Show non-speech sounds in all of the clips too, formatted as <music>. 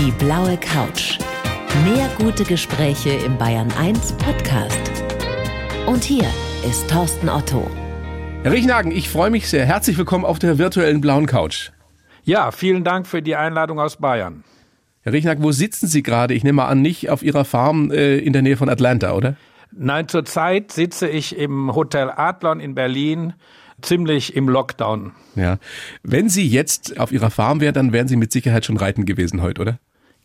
Die blaue Couch. Mehr gute Gespräche im Bayern 1 Podcast. Und hier ist Thorsten Otto. Herr Riechnagen, ich freue mich sehr. Herzlich willkommen auf der virtuellen blauen Couch. Ja, vielen Dank für die Einladung aus Bayern. Herr Riechnagen, wo sitzen Sie gerade? Ich nehme mal an, nicht auf Ihrer Farm äh, in der Nähe von Atlanta, oder? Nein, zurzeit sitze ich im Hotel Adlon in Berlin, ziemlich im Lockdown. Ja. Wenn Sie jetzt auf Ihrer Farm wären, dann wären Sie mit Sicherheit schon reiten gewesen heute, oder?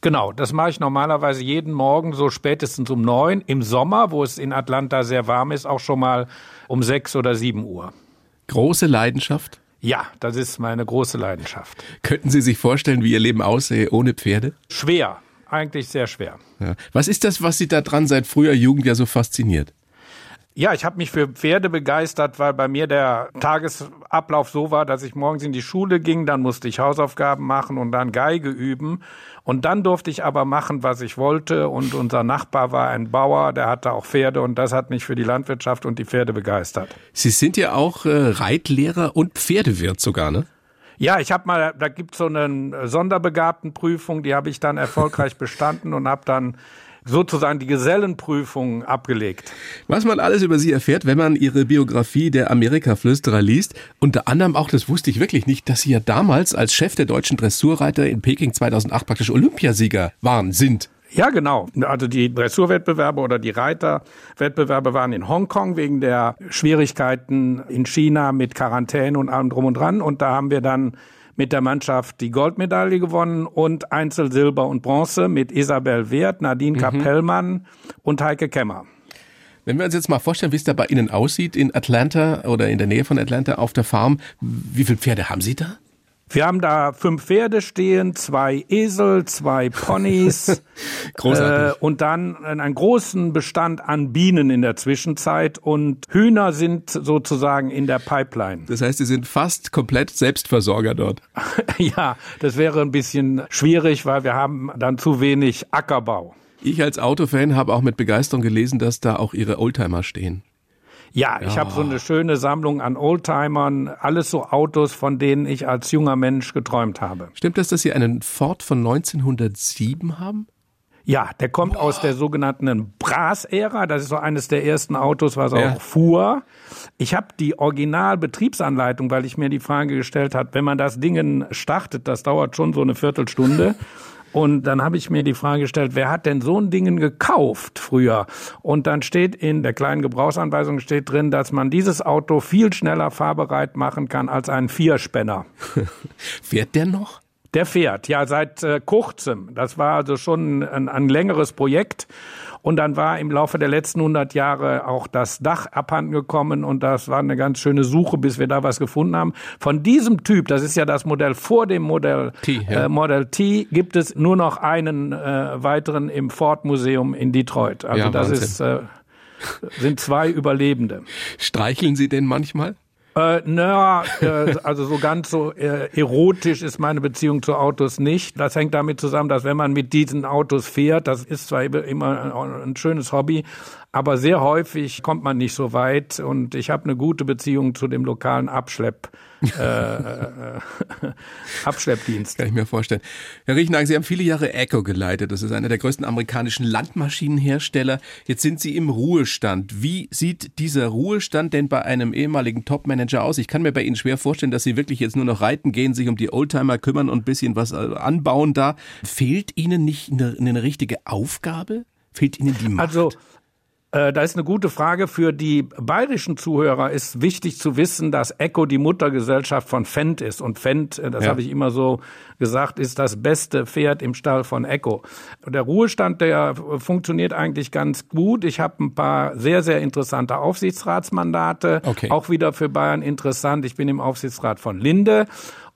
Genau, das mache ich normalerweise jeden Morgen so spätestens um neun. Im Sommer, wo es in Atlanta sehr warm ist, auch schon mal um sechs oder sieben Uhr. Große Leidenschaft? Ja, das ist meine große Leidenschaft. Könnten Sie sich vorstellen, wie Ihr Leben aussähe ohne Pferde? Schwer, eigentlich sehr schwer. Ja. Was ist das, was Sie da dran seit früher Jugend ja so fasziniert? Ja, ich habe mich für Pferde begeistert, weil bei mir der Tagesablauf so war, dass ich morgens in die Schule ging, dann musste ich Hausaufgaben machen und dann Geige üben. Und dann durfte ich aber machen, was ich wollte. Und unser Nachbar war ein Bauer, der hatte auch Pferde und das hat mich für die Landwirtschaft und die Pferde begeistert. Sie sind ja auch äh, Reitlehrer und Pferdewirt sogar, ne? Ja, ich habe mal, da gibt's so eine Sonderbegabtenprüfung, die habe ich dann erfolgreich bestanden und habe dann sozusagen die Gesellenprüfung abgelegt. Was man alles über Sie erfährt, wenn man Ihre Biografie der Amerika-Flüsterer liest, unter anderem auch, das wusste ich wirklich nicht, dass Sie ja damals als Chef der deutschen Dressurreiter in Peking 2008 praktisch Olympiasieger waren, sind. Ja, genau. Also die Dressurwettbewerbe oder die Reiterwettbewerbe waren in Hongkong wegen der Schwierigkeiten in China mit Quarantäne und allem drum und dran. Und da haben wir dann mit der Mannschaft die Goldmedaille gewonnen und Einzel Silber und Bronze mit Isabel Wert, Nadine mhm. Kapellmann und Heike Kemmer. Wenn wir uns jetzt mal vorstellen, wie es da bei Ihnen aussieht in Atlanta oder in der Nähe von Atlanta auf der Farm, wie viele Pferde haben Sie da? Wir haben da fünf Pferde stehen, zwei Esel, zwei Ponys. <laughs> Äh, und dann einen großen Bestand an Bienen in der Zwischenzeit und Hühner sind sozusagen in der Pipeline. Das heißt, Sie sind fast komplett Selbstversorger dort. <laughs> ja, das wäre ein bisschen schwierig, weil wir haben dann zu wenig Ackerbau. Ich als Autofan habe auch mit Begeisterung gelesen, dass da auch Ihre Oldtimer stehen. Ja, ich ja. habe so eine schöne Sammlung an Oldtimern, alles so Autos, von denen ich als junger Mensch geträumt habe. Stimmt das, dass Sie einen Ford von 1907 haben? Ja, der kommt Boah. aus der sogenannten Bras-Ära. Das ist so eines der ersten Autos, was ja. auch fuhr. Ich habe die Originalbetriebsanleitung, weil ich mir die Frage gestellt habe, wenn man das Ding startet, das dauert schon so eine Viertelstunde. Und dann habe ich mir die Frage gestellt, wer hat denn so ein Ding gekauft früher? Und dann steht in der kleinen Gebrauchsanweisung steht drin, dass man dieses Auto viel schneller fahrbereit machen kann als einen Vierspänner. <laughs> Fährt der noch? Der fährt, ja, seit äh, kurzem. Das war also schon ein, ein längeres Projekt. Und dann war im Laufe der letzten 100 Jahre auch das Dach abhanden gekommen und das war eine ganz schöne Suche, bis wir da was gefunden haben. Von diesem Typ, das ist ja das Modell vor dem Modell T, ja. äh, Model T, gibt es nur noch einen äh, weiteren im Ford Museum in Detroit. Also ja, das ist äh, sind zwei Überlebende. Streicheln Sie den manchmal? Äh, naja, äh, also so ganz so äh, erotisch ist meine Beziehung zu Autos nicht. Das hängt damit zusammen, dass wenn man mit diesen Autos fährt, das ist zwar immer ein schönes Hobby, aber sehr häufig kommt man nicht so weit und ich habe eine gute Beziehung zu dem lokalen Abschlepp, äh, äh, <laughs> Abschleppdienst. Kann ich mir vorstellen. Herr Riechenhagen, Sie haben viele Jahre Echo geleitet. Das ist einer der größten amerikanischen Landmaschinenhersteller. Jetzt sind Sie im Ruhestand. Wie sieht dieser Ruhestand denn bei einem ehemaligen Topmanager aus? Ich kann mir bei Ihnen schwer vorstellen, dass Sie wirklich jetzt nur noch reiten gehen, sich um die Oldtimer kümmern und ein bisschen was äh, anbauen da. Fehlt Ihnen nicht eine, eine richtige Aufgabe? Fehlt Ihnen die Macht? Also äh, da ist eine gute Frage. Für die bayerischen Zuhörer ist wichtig zu wissen, dass Echo die Muttergesellschaft von Fendt ist. Und Fendt, äh, das ja. habe ich immer so gesagt, ist das beste Pferd im Stall von Echo. Der Ruhestand, der funktioniert eigentlich ganz gut. Ich habe ein paar sehr, sehr interessante Aufsichtsratsmandate. Okay. Auch wieder für Bayern interessant. Ich bin im Aufsichtsrat von Linde.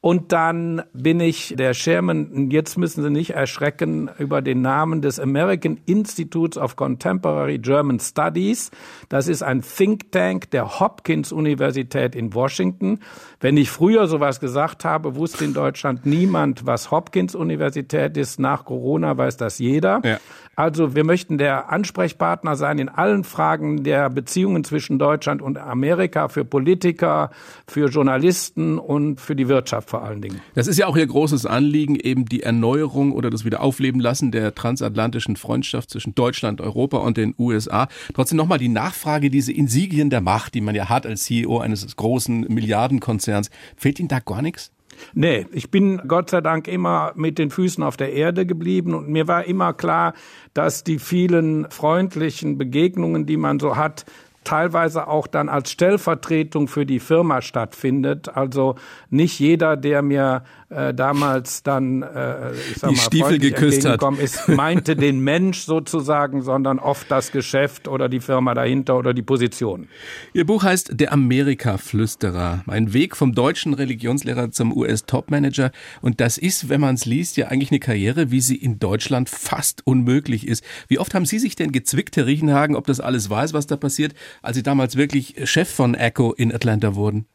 Und dann bin ich der Chairman, jetzt müssen Sie nicht erschrecken über den Namen des American Institutes of Contemporary German Studies. Das ist ein Think Tank der Hopkins Universität in Washington. Wenn ich früher sowas gesagt habe, wusste in Deutschland niemand, was Hopkins Universität ist. Nach Corona weiß das jeder. Ja. Also wir möchten der Ansprechpartner sein in allen Fragen der Beziehungen zwischen Deutschland und Amerika für Politiker, für Journalisten und für die Wirtschaft vor allen Dingen. Das ist ja auch Ihr großes Anliegen, eben die Erneuerung oder das Wiederaufleben lassen der transatlantischen Freundschaft zwischen Deutschland, Europa und den USA. Trotzdem nochmal die Nachfrage, diese Insigien der Macht, die man ja hat als CEO eines großen Milliardenkonzerns. Fehlt Ihnen da gar nichts? Nee, ich bin Gott sei Dank immer mit den Füßen auf der Erde geblieben und mir war immer klar, dass die vielen freundlichen Begegnungen, die man so hat, teilweise auch dann als Stellvertretung für die Firma stattfindet. Also nicht jeder, der mir äh, damals dann äh, ich sag die mal, Stiefel geküsst hat, ist, meinte den Mensch sozusagen, sondern oft das Geschäft oder die Firma dahinter oder die Position. Ihr Buch heißt Der Amerika-Flüsterer. Ein Weg vom deutschen Religionslehrer zum US-Topmanager. Und das ist, wenn man es liest, ja eigentlich eine Karriere, wie sie in Deutschland fast unmöglich ist. Wie oft haben Sie sich denn gezwickt, Herr Riechenhagen, ob das alles weiß, was da passiert, als Sie damals wirklich Chef von Echo in Atlanta wurden?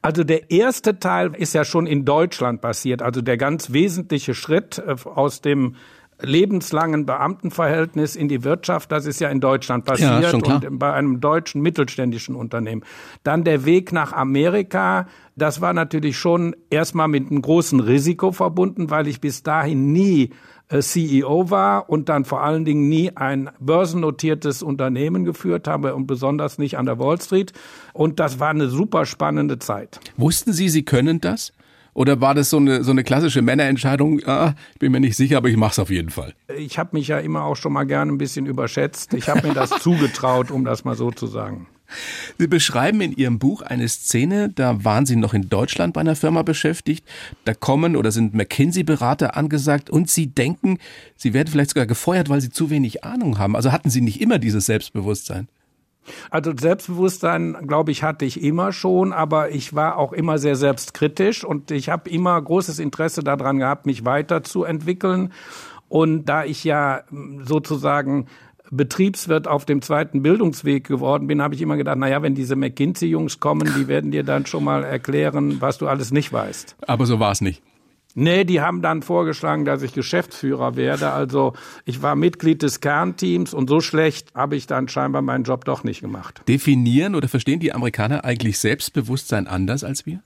Also der erste Teil ist ja schon in Deutschland passiert. Also der ganz wesentliche Schritt äh, aus dem lebenslangen Beamtenverhältnis in die Wirtschaft, das ist ja in Deutschland passiert ja, und bei einem deutschen mittelständischen Unternehmen. Dann der Weg nach Amerika, das war natürlich schon erstmal mit einem großen Risiko verbunden, weil ich bis dahin nie CEO war und dann vor allen Dingen nie ein börsennotiertes Unternehmen geführt habe und besonders nicht an der Wall Street. Und das war eine super spannende Zeit. Wussten Sie, Sie können das? Oder war das so eine, so eine klassische Männerentscheidung? Ah, ich bin mir nicht sicher, aber ich mache es auf jeden Fall. Ich habe mich ja immer auch schon mal gerne ein bisschen überschätzt. Ich habe mir das <laughs> zugetraut, um das mal so zu sagen. Sie beschreiben in Ihrem Buch eine Szene, da waren Sie noch in Deutschland bei einer Firma beschäftigt, da kommen oder sind McKinsey-Berater angesagt und Sie denken, Sie werden vielleicht sogar gefeuert, weil Sie zu wenig Ahnung haben. Also hatten Sie nicht immer dieses Selbstbewusstsein? Also Selbstbewusstsein, glaube ich, hatte ich immer schon, aber ich war auch immer sehr selbstkritisch und ich habe immer großes Interesse daran gehabt, mich weiterzuentwickeln. Und da ich ja sozusagen Betriebswirt auf dem zweiten Bildungsweg geworden bin, habe ich immer gedacht, naja, wenn diese McKinsey-Jungs kommen, die werden dir dann schon mal erklären, was du alles nicht weißt. Aber so war es nicht. Nee, die haben dann vorgeschlagen, dass ich Geschäftsführer werde. Also ich war Mitglied des Kernteams und so schlecht habe ich dann scheinbar meinen Job doch nicht gemacht. Definieren oder verstehen die Amerikaner eigentlich Selbstbewusstsein anders als wir?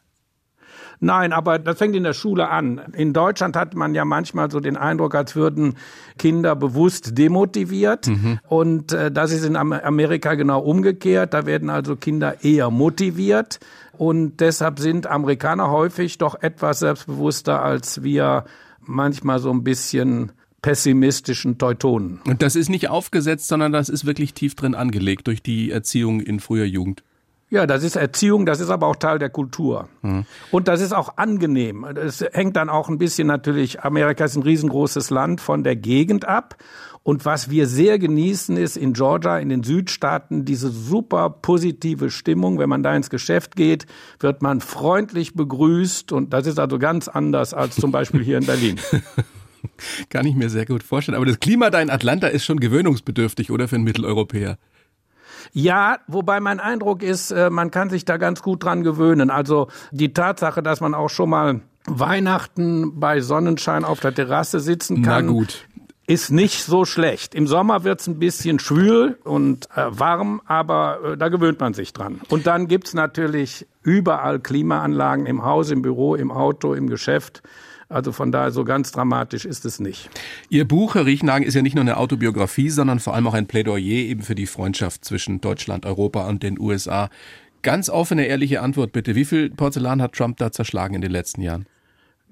Nein, aber das fängt in der Schule an. In Deutschland hat man ja manchmal so den Eindruck, als würden Kinder bewusst demotiviert. Mhm. Und äh, das ist in Amerika genau umgekehrt. Da werden also Kinder eher motiviert. Und deshalb sind Amerikaner häufig doch etwas selbstbewusster als wir manchmal so ein bisschen pessimistischen Teutonen. Und das ist nicht aufgesetzt, sondern das ist wirklich tief drin angelegt durch die Erziehung in früher Jugend. Ja, das ist Erziehung, das ist aber auch Teil der Kultur. Mhm. Und das ist auch angenehm. Es hängt dann auch ein bisschen natürlich, Amerika ist ein riesengroßes Land von der Gegend ab. Und was wir sehr genießen, ist in Georgia, in den Südstaaten, diese super positive Stimmung. Wenn man da ins Geschäft geht, wird man freundlich begrüßt. Und das ist also ganz anders als zum Beispiel hier in Berlin. <laughs> Kann ich mir sehr gut vorstellen. Aber das Klima da in Atlanta ist schon gewöhnungsbedürftig, oder für einen Mitteleuropäer? Ja, wobei mein Eindruck ist, äh, man kann sich da ganz gut dran gewöhnen. Also die Tatsache, dass man auch schon mal Weihnachten bei Sonnenschein auf der Terrasse sitzen kann. Na gut. Ist nicht so schlecht. Im Sommer wird's ein bisschen schwül und äh, warm, aber äh, da gewöhnt man sich dran. Und dann gibt's natürlich überall Klimaanlagen im Haus, im Büro, im Auto, im Geschäft. Also von daher so ganz dramatisch ist es nicht. Ihr Buch, Herr Riechenhagen, ist ja nicht nur eine Autobiografie, sondern vor allem auch ein Plädoyer eben für die Freundschaft zwischen Deutschland, Europa und den USA. Ganz offene, ehrliche Antwort bitte. Wie viel Porzellan hat Trump da zerschlagen in den letzten Jahren?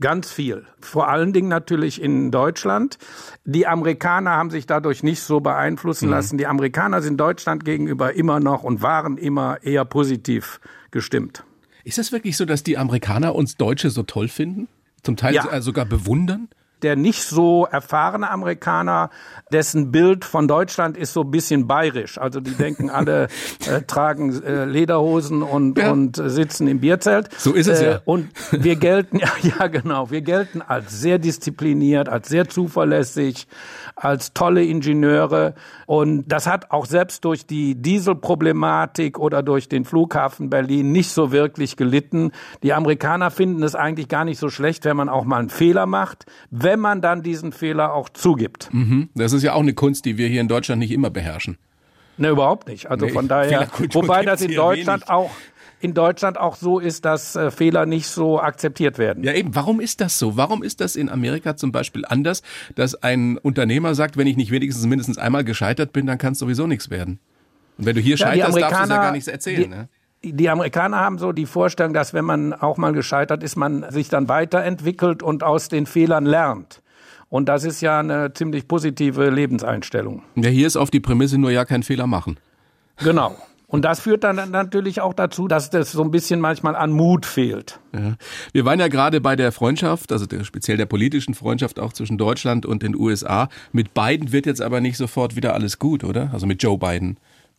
Ganz viel. Vor allen Dingen natürlich in Deutschland. Die Amerikaner haben sich dadurch nicht so beeinflussen mhm. lassen. Die Amerikaner sind Deutschland gegenüber immer noch und waren immer eher positiv gestimmt. Ist es wirklich so, dass die Amerikaner uns Deutsche so toll finden? Zum Teil ja. sogar bewundern? der nicht so erfahrene Amerikaner, dessen Bild von Deutschland ist so ein bisschen bayerisch. Also die denken alle <laughs> äh, tragen äh, Lederhosen und, ja. und äh, sitzen im Bierzelt. So ist es ja. Äh, und wir gelten, ja, <laughs> ja genau, wir gelten als sehr diszipliniert, als sehr zuverlässig, als tolle Ingenieure. Und das hat auch selbst durch die Dieselproblematik oder durch den Flughafen Berlin nicht so wirklich gelitten. Die Amerikaner finden es eigentlich gar nicht so schlecht, wenn man auch mal einen Fehler macht wenn man dann diesen Fehler auch zugibt. Mhm. Das ist ja auch eine Kunst, die wir hier in Deutschland nicht immer beherrschen. Ne, überhaupt nicht. Also nee, von daher, wobei das in Deutschland wenig. auch in Deutschland auch so ist, dass äh, Fehler nicht so akzeptiert werden. Ja eben, warum ist das so? Warum ist das in Amerika zum Beispiel anders, dass ein Unternehmer sagt, wenn ich nicht wenigstens mindestens einmal gescheitert bin, dann kann es sowieso nichts werden? Und wenn du hier ja, scheiterst, darfst du ja gar nichts erzählen. Die, ne? die Amerikaner haben so die Vorstellung, dass wenn man auch mal gescheitert ist, man sich dann weiterentwickelt und aus den Fehlern lernt. Und das ist ja eine ziemlich positive Lebenseinstellung. Ja, hier ist auf die Prämisse nur ja keinen Fehler machen. Genau. Und das führt dann natürlich auch dazu, dass das so ein bisschen manchmal an Mut fehlt. Ja. Wir waren ja gerade bei der Freundschaft, also der, speziell der politischen Freundschaft auch zwischen Deutschland und den USA. Mit Biden wird jetzt aber nicht sofort wieder alles gut, oder? Also mit Joe Biden.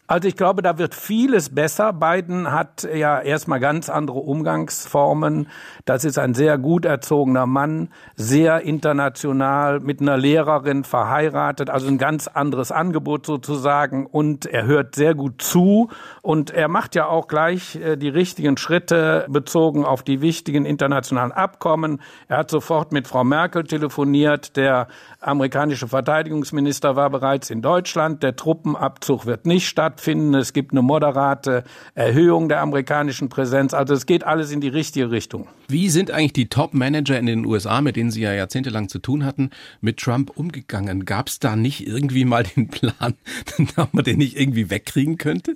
Also ich glaube, da wird vieles besser. Biden hat ja erstmal ganz andere Umgangsformen. Das ist ein sehr gut erzogener Mann, sehr international, mit einer Lehrerin verheiratet, also ein ganz anderes Angebot sozusagen. Und er hört sehr gut zu und er macht ja auch gleich äh, die richtigen Schritte bezogen auf die wichtigen internationalen Abkommen. Er hat sofort mit Frau Merkel telefoniert. Der amerikanische Verteidigungsminister war bereits in Deutschland. Der Truppenabzug wird nicht stattfinden. Es gibt eine moderate Erhöhung der amerikanischen Präsenz. Also es geht alles in die richtige Richtung. Wie sind eigentlich die Top-Manager in den USA, mit denen Sie ja jahrzehntelang zu tun hatten, mit Trump umgegangen? Gab es da nicht irgendwie mal den Plan, <laughs> dass man den nicht irgendwie wegkriegen könnte?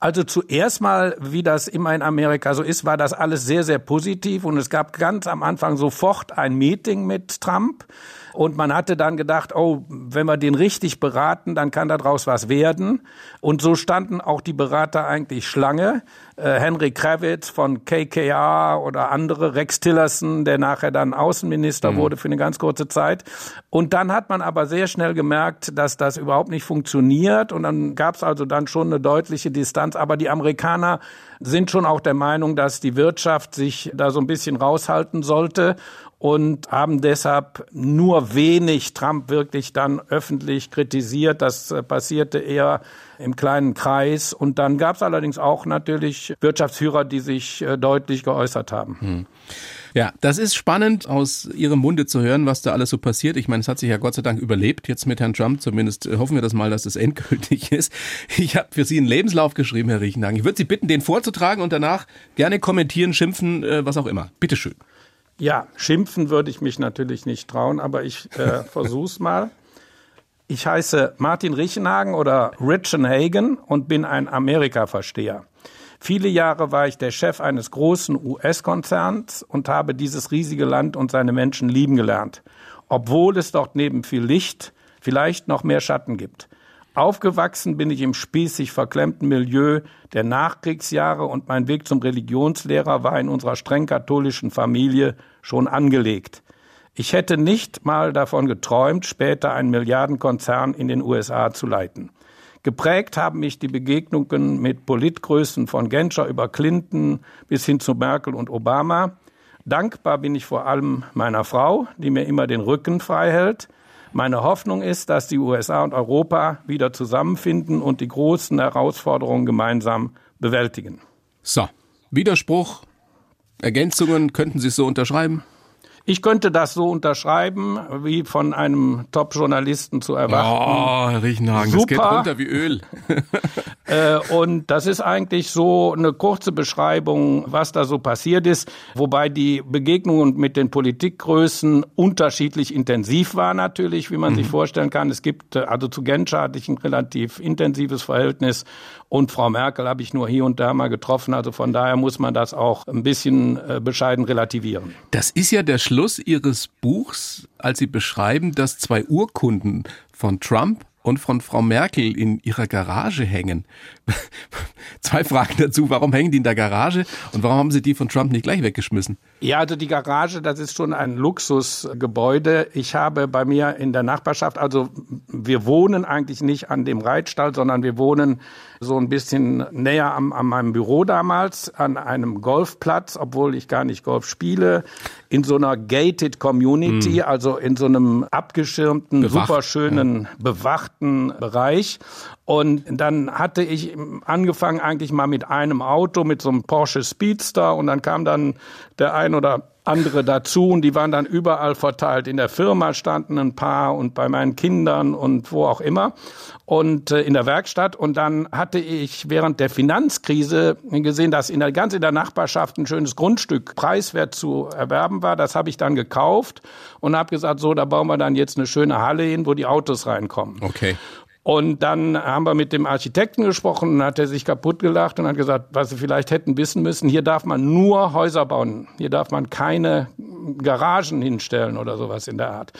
Also zuerst mal, wie das immer in Amerika so ist, war das alles sehr, sehr positiv und es gab ganz am Anfang sofort ein Meeting mit Trump. Und man hatte dann gedacht, oh, wenn wir den richtig beraten, dann kann daraus was werden. Und so standen auch die Berater eigentlich Schlange. Äh, Henry Kravitz von KKR oder andere, Rex Tillerson, der nachher dann Außenminister mhm. wurde für eine ganz kurze Zeit. Und dann hat man aber sehr schnell gemerkt, dass das überhaupt nicht funktioniert. Und dann gab es also dann schon eine deutliche Distanz. Aber die Amerikaner sind schon auch der Meinung, dass die Wirtschaft sich da so ein bisschen raushalten sollte und haben deshalb nur wenig Trump wirklich dann öffentlich kritisiert. Das äh, passierte eher im kleinen Kreis. Und dann gab es allerdings auch natürlich Wirtschaftsführer, die sich äh, deutlich geäußert haben. Hm. Ja, das ist spannend aus Ihrem Munde zu hören, was da alles so passiert. Ich meine, es hat sich ja Gott sei Dank überlebt, jetzt mit Herrn Trump. Zumindest äh, hoffen wir das mal, dass das endgültig <laughs> ist. Ich habe für Sie einen Lebenslauf geschrieben, Herr Riechenhagen. Ich würde Sie bitten, den vorzutragen und danach gerne kommentieren, schimpfen, was auch immer. Bitteschön. Ja, schimpfen würde ich mich natürlich nicht trauen, aber ich äh, <laughs> versuch's mal. Ich heiße Martin Riechenhagen oder Richenhagen und bin ein Amerika-Versteher. Viele Jahre war ich der Chef eines großen US-Konzerns und habe dieses riesige Land und seine Menschen lieben gelernt, obwohl es dort neben viel Licht vielleicht noch mehr Schatten gibt. Aufgewachsen bin ich im spießig verklemmten Milieu der Nachkriegsjahre und mein Weg zum Religionslehrer war in unserer streng katholischen Familie schon angelegt. Ich hätte nicht mal davon geträumt, später einen Milliardenkonzern in den USA zu leiten. Geprägt haben mich die Begegnungen mit Politgrößen von Genscher über Clinton bis hin zu Merkel und Obama. Dankbar bin ich vor allem meiner Frau, die mir immer den Rücken frei hält, meine Hoffnung ist, dass die USA und Europa wieder zusammenfinden und die großen Herausforderungen gemeinsam bewältigen. So, Widerspruch, Ergänzungen, könnten Sie es so unterschreiben? Ich könnte das so unterschreiben, wie von einem Top-Journalisten zu erwarten. Oh, Herr Riechenhagen, Super. das geht runter wie Öl. <laughs> äh, und das ist eigentlich so eine kurze Beschreibung, was da so passiert ist, wobei die Begegnungen mit den Politikgrößen unterschiedlich intensiv war natürlich, wie man mhm. sich vorstellen kann. Es gibt, äh, also zu Genscher hatte ich ein relativ intensives Verhältnis und Frau Merkel habe ich nur hier und da mal getroffen. Also von daher muss man das auch ein bisschen äh, bescheiden relativieren. Das ist ja der Schluss Ihres Buchs, als Sie beschreiben, dass zwei Urkunden von Trump und von Frau Merkel in ihrer Garage hängen. <laughs> Zwei Fragen dazu. Warum hängen die in der Garage und warum haben Sie die von Trump nicht gleich weggeschmissen? Ja, also die Garage, das ist schon ein Luxusgebäude. Ich habe bei mir in der Nachbarschaft, also wir wohnen eigentlich nicht an dem Reitstall, sondern wir wohnen so ein bisschen näher am, an meinem Büro damals, an einem Golfplatz, obwohl ich gar nicht Golf spiele, in so einer gated Community, mhm. also in so einem abgeschirmten, Bewacht, superschönen, ja. bewachten Bereich. Und dann hatte ich angefangen eigentlich mal mit einem Auto, mit so einem Porsche Speedster und dann kam dann der ein oder andere dazu und die waren dann überall verteilt. In der Firma standen ein paar und bei meinen Kindern und wo auch immer und äh, in der Werkstatt und dann hatte ich während der Finanzkrise gesehen, dass in der ganz in der Nachbarschaft ein schönes Grundstück preiswert zu erwerben war. Das habe ich dann gekauft und habe gesagt, so, da bauen wir dann jetzt eine schöne Halle hin, wo die Autos reinkommen. Okay. Und dann haben wir mit dem Architekten gesprochen und hat er sich kaputt gelacht und hat gesagt, was Sie vielleicht hätten wissen müssen, hier darf man nur Häuser bauen. Hier darf man keine Garagen hinstellen oder sowas in der Art.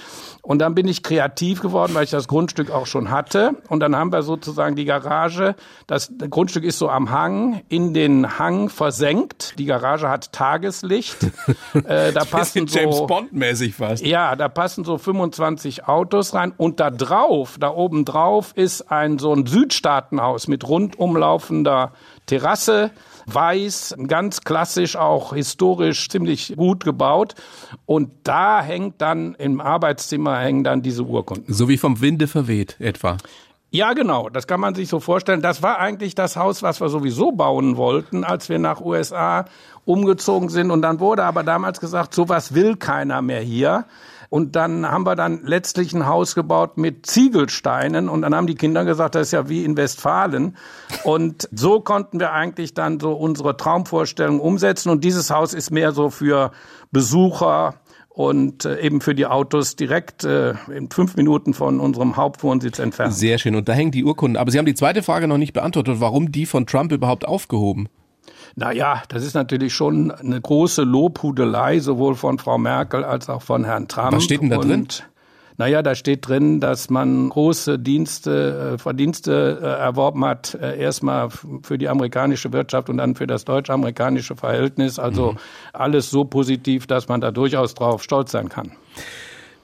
Und dann bin ich kreativ geworden, weil ich das Grundstück auch schon hatte. Und dann haben wir sozusagen die Garage, das Grundstück ist so am Hang, in den Hang versenkt. Die Garage hat Tageslicht. <laughs> äh, da passen so, James Bond mäßig fast. Ja, da passen so 25 Autos rein. Und da drauf, da oben drauf ist ein so ein Südstaatenhaus mit rundumlaufender Terrasse weiß, ganz klassisch, auch historisch ziemlich gut gebaut. Und da hängt dann im Arbeitszimmer hängen dann diese Urkunden. So wie vom Winde verweht etwa. Ja, genau. Das kann man sich so vorstellen. Das war eigentlich das Haus, was wir sowieso bauen wollten, als wir nach USA umgezogen sind. Und dann wurde aber damals gesagt, sowas will keiner mehr hier. Und dann haben wir dann letztlich ein Haus gebaut mit Ziegelsteinen und dann haben die Kinder gesagt, das ist ja wie in Westfalen. Und so konnten wir eigentlich dann so unsere Traumvorstellung umsetzen und dieses Haus ist mehr so für Besucher und äh, eben für die Autos direkt äh, in fünf Minuten von unserem Hauptwohnsitz entfernt. Sehr schön. Und da hängen die Urkunden. Aber Sie haben die zweite Frage noch nicht beantwortet. Warum die von Trump überhaupt aufgehoben? Naja, das ist natürlich schon eine große Lobhudelei, sowohl von Frau Merkel als auch von Herrn Trump. Was steht denn da und, drin? Naja, da steht drin, dass man große Dienste, äh, Verdienste äh, erworben hat, äh, erstmal für die amerikanische Wirtschaft und dann für das deutsch-amerikanische Verhältnis. Also mhm. alles so positiv, dass man da durchaus drauf stolz sein kann.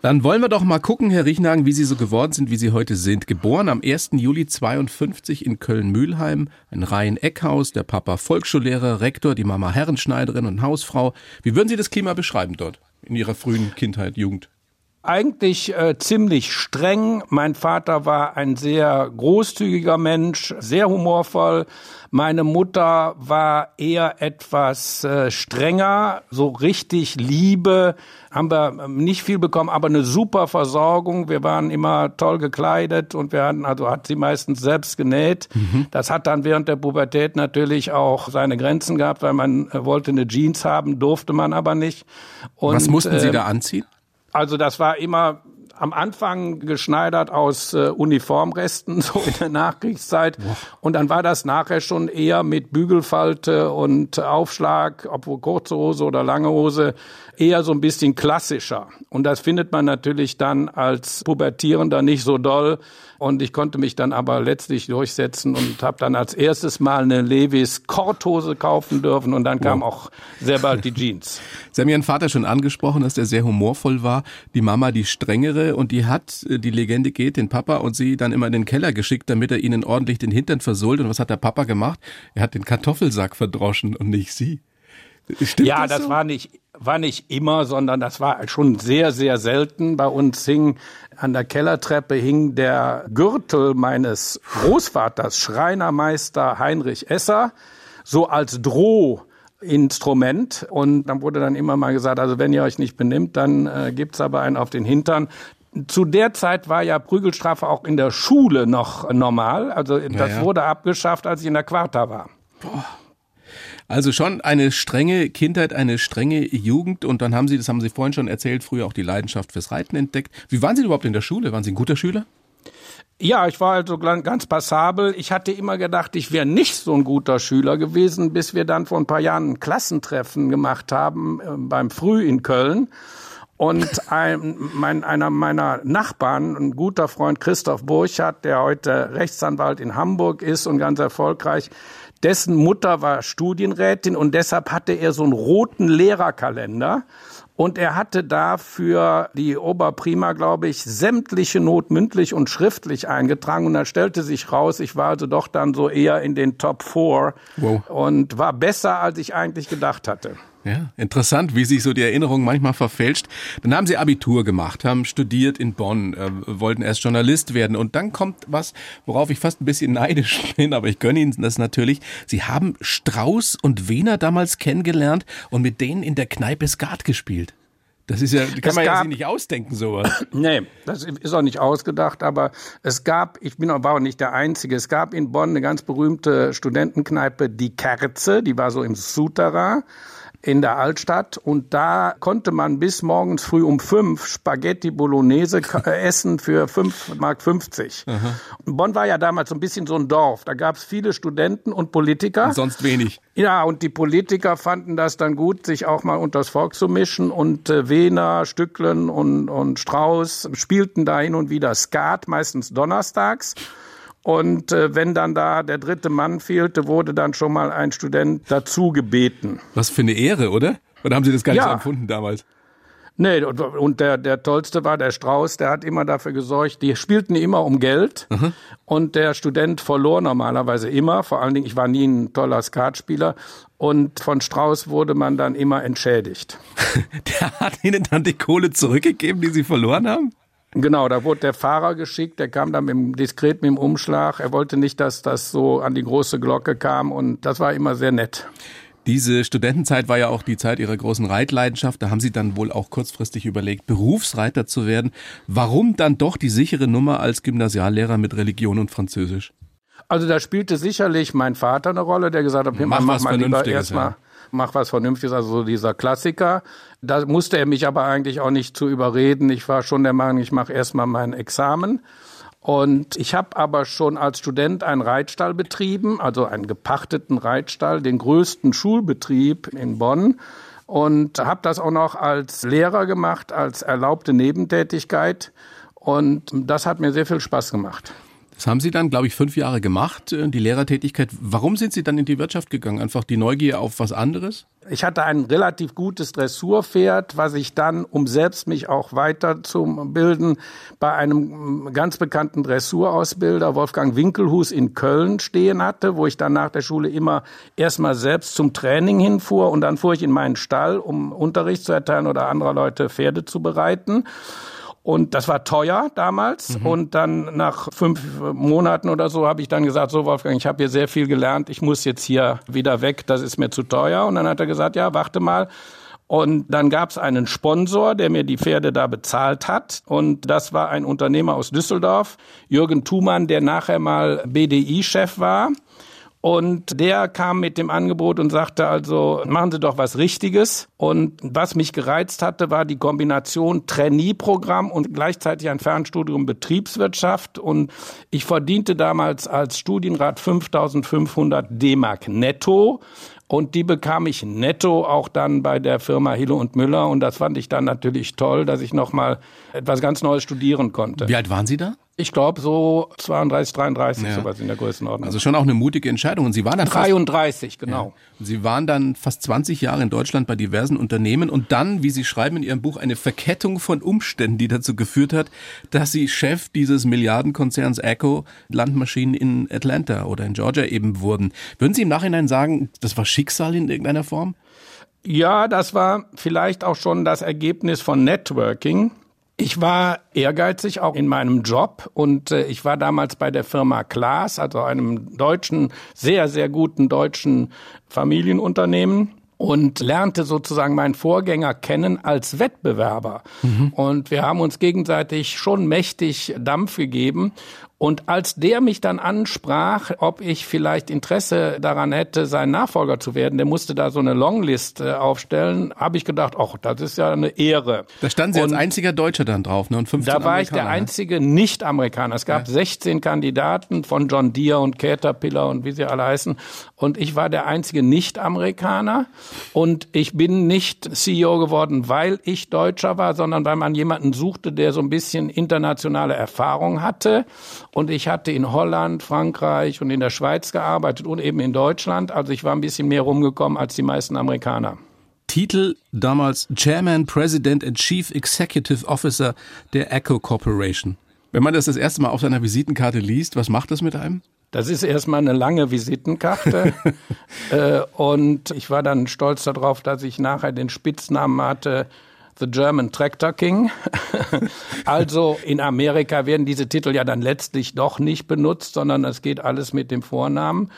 Dann wollen wir doch mal gucken, Herr Riechnagen, wie Sie so geworden sind, wie Sie heute sind. Geboren am 1. Juli 52 in Köln-Mühlheim, ein Reihen-Eckhaus, der Papa Volksschullehrer, Rektor, die Mama Herrenschneiderin und Hausfrau. Wie würden Sie das Klima beschreiben dort in Ihrer frühen Kindheit, Jugend? Eigentlich äh, ziemlich streng. Mein Vater war ein sehr großzügiger Mensch, sehr humorvoll. Meine Mutter war eher etwas äh, strenger, so richtig Liebe haben wir ähm, nicht viel bekommen, aber eine super Versorgung. Wir waren immer toll gekleidet und wir hatten, also hat sie meistens selbst genäht. Mhm. Das hat dann während der Pubertät natürlich auch seine Grenzen gehabt, weil man äh, wollte eine Jeans haben, durfte man aber nicht. Und, Was mussten Sie äh, da anziehen? Also das war immer am Anfang geschneidert aus äh, Uniformresten, <laughs> so in der Nachkriegszeit. Und dann war das nachher schon eher mit Bügelfalte und Aufschlag, obwohl kurze Hose oder lange Hose, eher so ein bisschen klassischer. Und das findet man natürlich dann als Pubertierender nicht so doll. Und ich konnte mich dann aber letztlich durchsetzen und habe dann als erstes Mal eine Levis Korthose kaufen dürfen und dann kam auch sehr bald die Jeans. <laughs> Sie haben Ihren Vater schon angesprochen, dass er sehr humorvoll war. Die Mama die strengere und die hat, äh, die Legende geht, den Papa und sie dann immer in den Keller geschickt, damit er ihnen ordentlich den Hintern versohlt. Und was hat der Papa gemacht? Er hat den Kartoffelsack verdroschen und nicht sie. Stimmt ja, das, das so? war nicht war nicht immer, sondern das war schon sehr, sehr selten. Bei uns hing an der Kellertreppe hing der Gürtel meines Großvaters, Schreinermeister Heinrich Esser, so als Drohinstrument. Und dann wurde dann immer mal gesagt, also wenn ihr euch nicht benimmt, dann äh, gibt's aber einen auf den Hintern. Zu der Zeit war ja Prügelstrafe auch in der Schule noch normal. Also das ja, ja. wurde abgeschafft, als ich in der Quarta war. Boah. Also schon eine strenge Kindheit, eine strenge Jugend und dann haben Sie, das haben Sie vorhin schon erzählt, früher auch die Leidenschaft fürs Reiten entdeckt. Wie waren Sie überhaupt in der Schule? Waren Sie ein guter Schüler? Ja, ich war also ganz passabel. Ich hatte immer gedacht, ich wäre nicht so ein guter Schüler gewesen, bis wir dann vor ein paar Jahren ein Klassentreffen gemacht haben äh, beim Früh in Köln. Und ein, mein, einer meiner Nachbarn, ein guter Freund Christoph Burchardt, der heute Rechtsanwalt in Hamburg ist und ganz erfolgreich, dessen Mutter war Studienrätin und deshalb hatte er so einen roten Lehrerkalender. Und er hatte da für die Oberprima, glaube ich, sämtliche Not mündlich und schriftlich eingetragen. Und da stellte sich raus, ich war also doch dann so eher in den Top Four wow. und war besser, als ich eigentlich gedacht hatte. Ja, interessant, wie sich so die Erinnerung manchmal verfälscht. Dann haben Sie Abitur gemacht, haben studiert in Bonn, äh, wollten erst Journalist werden und dann kommt was, worauf ich fast ein bisschen neidisch <laughs> bin, aber ich gönne Ihnen das natürlich. Sie haben Strauß und Wehner damals kennengelernt und mit denen in der Kneipe Skat gespielt. Das ist ja, kann es man ja sich nicht ausdenken, sowas. <coughs> Nee, das ist auch nicht ausgedacht, aber es gab, ich bin war auch nicht der Einzige, es gab in Bonn eine ganz berühmte Studentenkneipe, die Kerze, die war so im Souterrain in der Altstadt und da konnte man bis morgens früh um fünf Spaghetti Bolognese <laughs> essen für fünf Mark. 50. Bonn war ja damals so ein bisschen so ein Dorf. Da gab es viele Studenten und Politiker. Und sonst wenig. Ja, und die Politiker fanden das dann gut, sich auch mal unter das Volk zu mischen und äh, Wehner, Stücklen und, und Strauß spielten da hin und wieder Skat, meistens donnerstags. Und äh, wenn dann da der dritte Mann fehlte, wurde dann schon mal ein Student dazu gebeten. Was für eine Ehre, oder? Oder haben Sie das gar nicht ja. so empfunden damals? Nee, und der, der tollste war der Strauß, der hat immer dafür gesorgt, die spielten immer um Geld mhm. und der Student verlor normalerweise immer, vor allen Dingen, ich war nie ein toller Skatspieler und von Strauß wurde man dann immer entschädigt. <laughs> der hat Ihnen dann die Kohle zurückgegeben, die Sie verloren haben? Genau, da wurde der Fahrer geschickt, der kam dann mit dem, diskret mit dem Umschlag. Er wollte nicht, dass das so an die große Glocke kam und das war immer sehr nett. Diese Studentenzeit war ja auch die Zeit Ihrer großen Reitleidenschaft. Da haben Sie dann wohl auch kurzfristig überlegt, Berufsreiter zu werden. Warum dann doch die sichere Nummer als Gymnasiallehrer mit Religion und Französisch? Also da spielte sicherlich mein Vater eine Rolle, der gesagt hat, mach, mach mal lieber erstmal. Ja mach was Vernünftiges, also so dieser Klassiker. Da musste er mich aber eigentlich auch nicht zu überreden. Ich war schon der Meinung, ich mache erstmal mein Examen. Und ich habe aber schon als Student einen Reitstall betrieben, also einen gepachteten Reitstall, den größten Schulbetrieb in Bonn. Und habe das auch noch als Lehrer gemacht, als erlaubte Nebentätigkeit. Und das hat mir sehr viel Spaß gemacht. Das haben Sie dann, glaube ich, fünf Jahre gemacht, äh, die Lehrertätigkeit. Warum sind Sie dann in die Wirtschaft gegangen? Einfach die Neugier auf was anderes? Ich hatte ein relativ gutes Dressurpferd, was ich dann, um selbst mich auch weiter zu bilden, bei einem ganz bekannten Dressurausbilder, Wolfgang Winkelhus in Köln stehen hatte, wo ich dann nach der Schule immer erstmal selbst zum Training hinfuhr und dann fuhr ich in meinen Stall, um Unterricht zu erteilen oder anderer Leute Pferde zu bereiten. Und das war teuer damals. Mhm. Und dann nach fünf Monaten oder so habe ich dann gesagt, so Wolfgang, ich habe hier sehr viel gelernt, ich muss jetzt hier wieder weg, das ist mir zu teuer. Und dann hat er gesagt, ja, warte mal. Und dann gab es einen Sponsor, der mir die Pferde da bezahlt hat. Und das war ein Unternehmer aus Düsseldorf, Jürgen Thumann, der nachher mal BDI-Chef war. Und der kam mit dem Angebot und sagte also, machen Sie doch was Richtiges. Und was mich gereizt hatte, war die Kombination Trainee-Programm und gleichzeitig ein Fernstudium Betriebswirtschaft. Und ich verdiente damals als Studienrat 5500 D-Mark netto. Und die bekam ich netto auch dann bei der Firma Hille und Müller. Und das fand ich dann natürlich toll, dass ich nochmal etwas ganz Neues studieren konnte. Wie alt waren Sie da? Ich glaube so 32, 33, ja. sowas in der Größenordnung. Also schon auch eine mutige Entscheidung. Und Sie waren dann 33, fast, genau. Ja. Sie waren dann fast 20 Jahre in Deutschland bei diversen Unternehmen und dann, wie Sie schreiben in Ihrem Buch, eine Verkettung von Umständen, die dazu geführt hat, dass Sie Chef dieses Milliardenkonzerns Echo Landmaschinen in Atlanta oder in Georgia eben wurden. Würden Sie im Nachhinein sagen, das war Schicksal in irgendeiner Form? Ja, das war vielleicht auch schon das Ergebnis von Networking. Ich war ehrgeizig auch in meinem Job und äh, ich war damals bei der Firma Klaas, also einem deutschen, sehr, sehr guten deutschen Familienunternehmen und lernte sozusagen meinen Vorgänger kennen als Wettbewerber. Mhm. Und wir haben uns gegenseitig schon mächtig Dampf gegeben. Und als der mich dann ansprach, ob ich vielleicht Interesse daran hätte, sein Nachfolger zu werden, der musste da so eine Longlist äh, aufstellen, habe ich gedacht, ach, das ist ja eine Ehre. Da standen Sie und als einziger Deutscher dann drauf, ne? Und 15 Da war ich der ne? einzige Nicht-Amerikaner. Es gab ja. 16 Kandidaten von John Deere und Caterpillar und wie sie alle heißen. Und ich war der einzige Nicht-Amerikaner. Und ich bin nicht CEO geworden, weil ich Deutscher war, sondern weil man jemanden suchte, der so ein bisschen internationale Erfahrung hatte. Und ich hatte in Holland, Frankreich und in der Schweiz gearbeitet und eben in Deutschland. Also ich war ein bisschen mehr rumgekommen als die meisten Amerikaner. Titel damals Chairman, President and Chief Executive Officer der Echo Corporation. Wenn man das das erste Mal auf seiner Visitenkarte liest, was macht das mit einem? Das ist erstmal eine lange Visitenkarte. <laughs> äh, und ich war dann stolz darauf, dass ich nachher den Spitznamen hatte, The German Tractor King. <laughs> also in Amerika werden diese Titel ja dann letztlich doch nicht benutzt, sondern es geht alles mit dem Vornamen.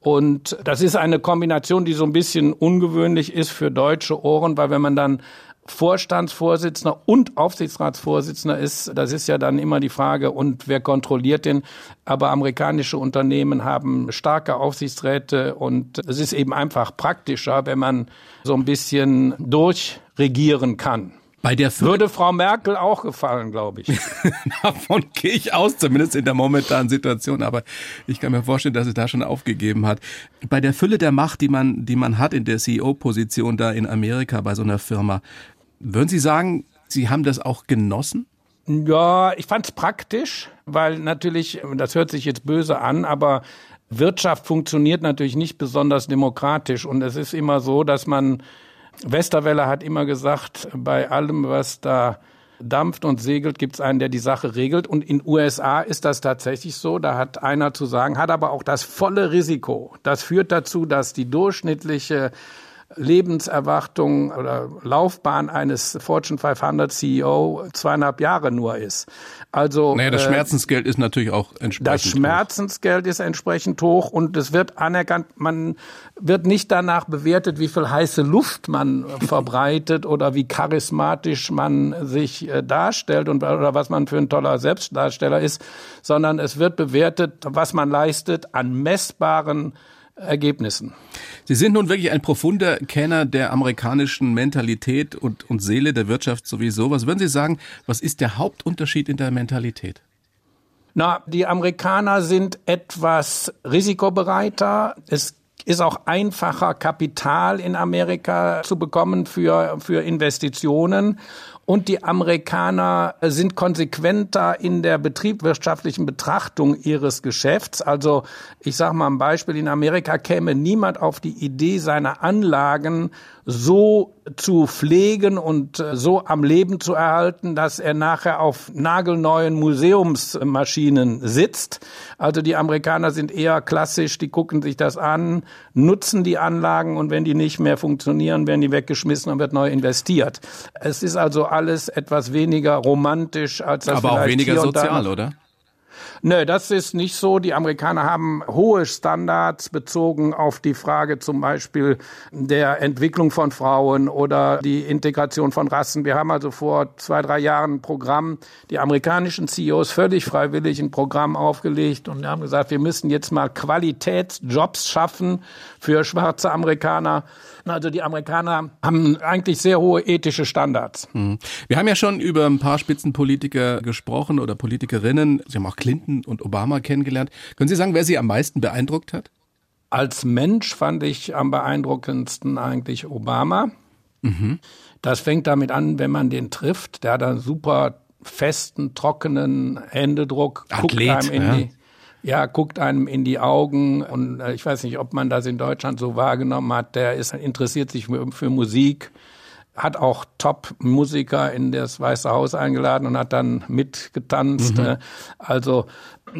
Und das ist eine Kombination, die so ein bisschen ungewöhnlich ist für deutsche Ohren, weil wenn man dann Vorstandsvorsitzender und Aufsichtsratsvorsitzender ist, das ist ja dann immer die Frage, und wer kontrolliert den? Aber amerikanische Unternehmen haben starke Aufsichtsräte und es ist eben einfach praktischer, wenn man so ein bisschen durchregieren kann. Bei der Fülle Würde Frau Merkel auch gefallen, glaube ich. <laughs> Davon gehe ich aus, zumindest in der momentanen Situation. Aber ich kann mir vorstellen, dass sie da schon aufgegeben hat. Bei der Fülle der Macht, die man, die man hat in der CEO-Position da in Amerika bei so einer Firma, würden Sie sagen, Sie haben das auch genossen? Ja, ich fand es praktisch, weil natürlich, das hört sich jetzt böse an, aber Wirtschaft funktioniert natürlich nicht besonders demokratisch. Und es ist immer so, dass man, Westerwelle hat immer gesagt, bei allem, was da dampft und segelt, gibt es einen, der die Sache regelt. Und in USA ist das tatsächlich so. Da hat einer zu sagen, hat aber auch das volle Risiko. Das führt dazu, dass die durchschnittliche Lebenserwartung oder Laufbahn eines Fortune 500 CEO zweieinhalb Jahre nur ist. Also naja, das äh, Schmerzensgeld ist natürlich auch entsprechend. Das Schmerzensgeld hoch. ist entsprechend hoch und es wird anerkannt. Man wird nicht danach bewertet, wie viel heiße Luft man <laughs> verbreitet oder wie charismatisch man sich äh, darstellt und oder was man für ein toller Selbstdarsteller ist, sondern es wird bewertet, was man leistet an messbaren Ergebnissen. Sie sind nun wirklich ein profunder Kenner der amerikanischen Mentalität und, und Seele der Wirtschaft sowieso. Was würden Sie sagen, was ist der Hauptunterschied in der Mentalität? Na, die Amerikaner sind etwas risikobereiter. Es ist auch einfacher, Kapital in Amerika zu bekommen für, für Investitionen. Und die Amerikaner sind konsequenter in der betriebswirtschaftlichen Betrachtung ihres Geschäfts. Also ich sage mal ein Beispiel, in Amerika käme niemand auf die Idee, seine Anlagen so zu pflegen und äh, so am Leben zu erhalten, dass er nachher auf nagelneuen Museumsmaschinen sitzt. Also die Amerikaner sind eher klassisch, die gucken sich das an, nutzen die Anlagen und wenn die nicht mehr funktionieren, werden die weggeschmissen und wird neu investiert. Es ist also alles etwas weniger romantisch als das Aber auch weniger sozial, oder? Nö, das ist nicht so. Die Amerikaner haben hohe Standards bezogen auf die Frage zum Beispiel der Entwicklung von Frauen oder die Integration von Rassen. Wir haben also vor zwei, drei Jahren ein Programm, die amerikanischen CEOs völlig freiwillig ein Programm aufgelegt und haben gesagt, wir müssen jetzt mal Qualitätsjobs schaffen für schwarze Amerikaner. Also die Amerikaner haben eigentlich sehr hohe ethische Standards. Mhm. Wir haben ja schon über ein paar Spitzenpolitiker gesprochen oder Politikerinnen. Sie haben auch Clinton und Obama kennengelernt. Können Sie sagen, wer Sie am meisten beeindruckt hat? Als Mensch fand ich am beeindruckendsten eigentlich Obama. Mhm. Das fängt damit an, wenn man den trifft. Der hat einen super festen, trockenen Händedruck. Athlet, guckt einem in ja. die ja, guckt einem in die Augen und äh, ich weiß nicht, ob man das in Deutschland so wahrgenommen hat. Der ist interessiert sich für, für Musik, hat auch Top-Musiker in das Weiße Haus eingeladen und hat dann mitgetanzt. Mhm. Äh, also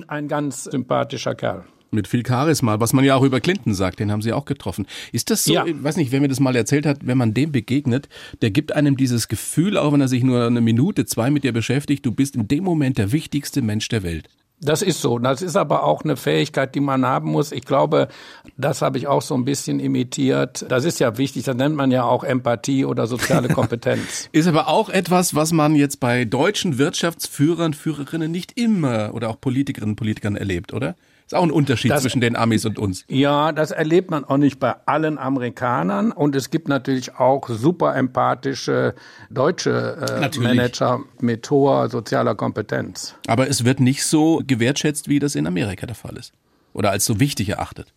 ein ganz sympathischer Kerl mit viel Charisma, was man ja auch über Clinton sagt, den haben Sie auch getroffen. Ist das so, ja. ich weiß nicht, wer mir das mal erzählt hat, wenn man dem begegnet, der gibt einem dieses Gefühl, auch wenn er sich nur eine Minute, zwei mit dir beschäftigt, du bist in dem Moment der wichtigste Mensch der Welt. Das ist so. Das ist aber auch eine Fähigkeit, die man haben muss. Ich glaube, das habe ich auch so ein bisschen imitiert. Das ist ja wichtig. Das nennt man ja auch Empathie oder soziale <laughs> Kompetenz. ist aber auch etwas, was man jetzt bei deutschen Wirtschaftsführern, Führerinnen nicht immer oder auch Politikerinnen und Politikern erlebt, oder? Ist auch ein Unterschied das, zwischen den Amis und uns. Ja, das erlebt man auch nicht bei allen Amerikanern. Und es gibt natürlich auch super empathische deutsche äh, Manager mit hoher sozialer Kompetenz. Aber es wird nicht so gewertschätzt, wie das in Amerika der Fall ist. Oder als so wichtig erachtet.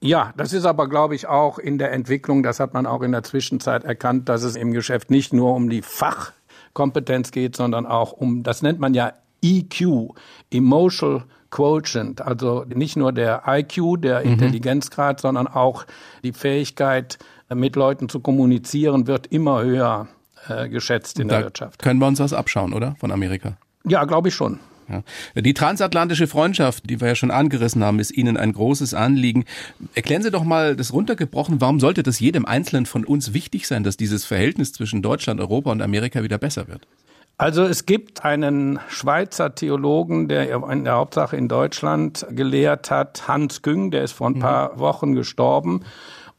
Ja, das ist aber, glaube ich, auch in der Entwicklung, das hat man auch in der Zwischenzeit erkannt, dass es im Geschäft nicht nur um die Fachkompetenz geht, sondern auch um, das nennt man ja EQ, Emotional Quotient, also nicht nur der IQ, der mhm. Intelligenzgrad, sondern auch die Fähigkeit, mit Leuten zu kommunizieren, wird immer höher äh, geschätzt in da der Wirtschaft. Können wir uns was abschauen, oder? Von Amerika? Ja, glaube ich schon. Ja. Die transatlantische Freundschaft, die wir ja schon angerissen haben, ist Ihnen ein großes Anliegen. Erklären Sie doch mal das runtergebrochen, warum sollte das jedem Einzelnen von uns wichtig sein, dass dieses Verhältnis zwischen Deutschland, Europa und Amerika wieder besser wird? Also es gibt einen Schweizer Theologen, der in der Hauptsache in Deutschland gelehrt hat, Hans Küng, der ist vor ein paar mhm. Wochen gestorben.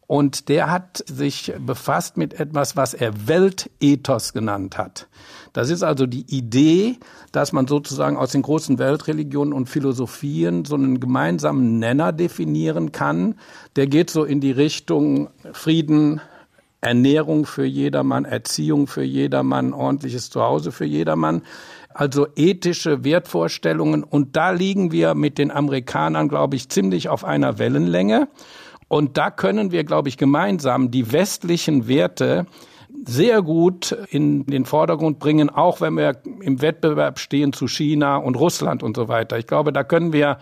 Und der hat sich befasst mit etwas, was er Weltethos genannt hat. Das ist also die Idee, dass man sozusagen aus den großen Weltreligionen und Philosophien so einen gemeinsamen Nenner definieren kann. Der geht so in die Richtung Frieden, Ernährung für jedermann, Erziehung für jedermann, ordentliches Zuhause für jedermann. Also ethische Wertvorstellungen. Und da liegen wir mit den Amerikanern, glaube ich, ziemlich auf einer Wellenlänge. Und da können wir, glaube ich, gemeinsam die westlichen Werte sehr gut in den Vordergrund bringen, auch wenn wir im Wettbewerb stehen zu China und Russland und so weiter. Ich glaube, da können wir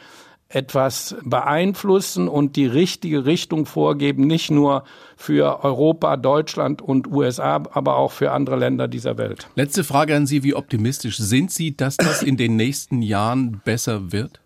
etwas beeinflussen und die richtige Richtung vorgeben, nicht nur für Europa, Deutschland und USA, aber auch für andere Länder dieser Welt. Letzte Frage an Sie, wie optimistisch sind Sie, dass das in den nächsten Jahren besser wird?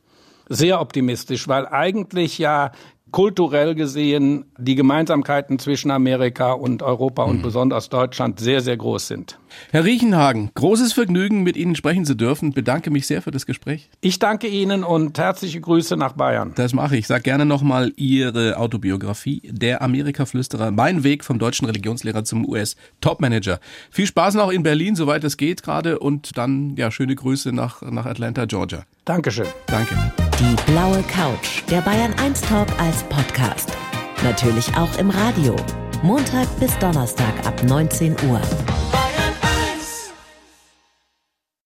Sehr optimistisch, weil eigentlich ja kulturell gesehen die Gemeinsamkeiten zwischen Amerika und Europa und mhm. besonders Deutschland sehr, sehr groß sind. Herr Riechenhagen, großes Vergnügen, mit Ihnen sprechen zu dürfen. Bedanke mich sehr für das Gespräch. Ich danke Ihnen und herzliche Grüße nach Bayern. Das mache ich. Sag gerne nochmal Ihre Autobiografie, Der Amerika-Flüsterer, mein Weg vom deutschen Religionslehrer zum US-Topmanager. Viel Spaß noch in Berlin, soweit es geht gerade und dann, ja, schöne Grüße nach, nach Atlanta, Georgia. Dankeschön. Danke. Die blaue Couch, der Bayern 1 Talk als Podcast. Natürlich auch im Radio. Montag bis Donnerstag ab 19 Uhr.